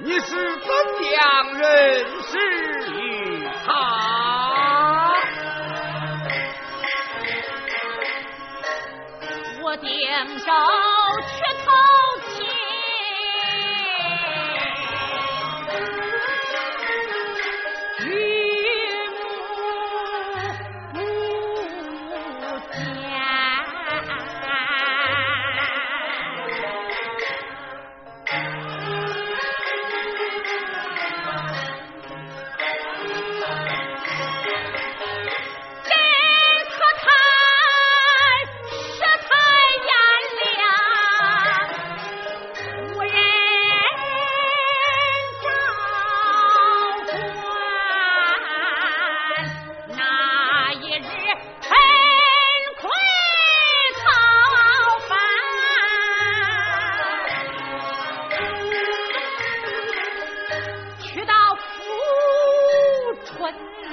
你，是怎样认识于他？我点着拳头。والنار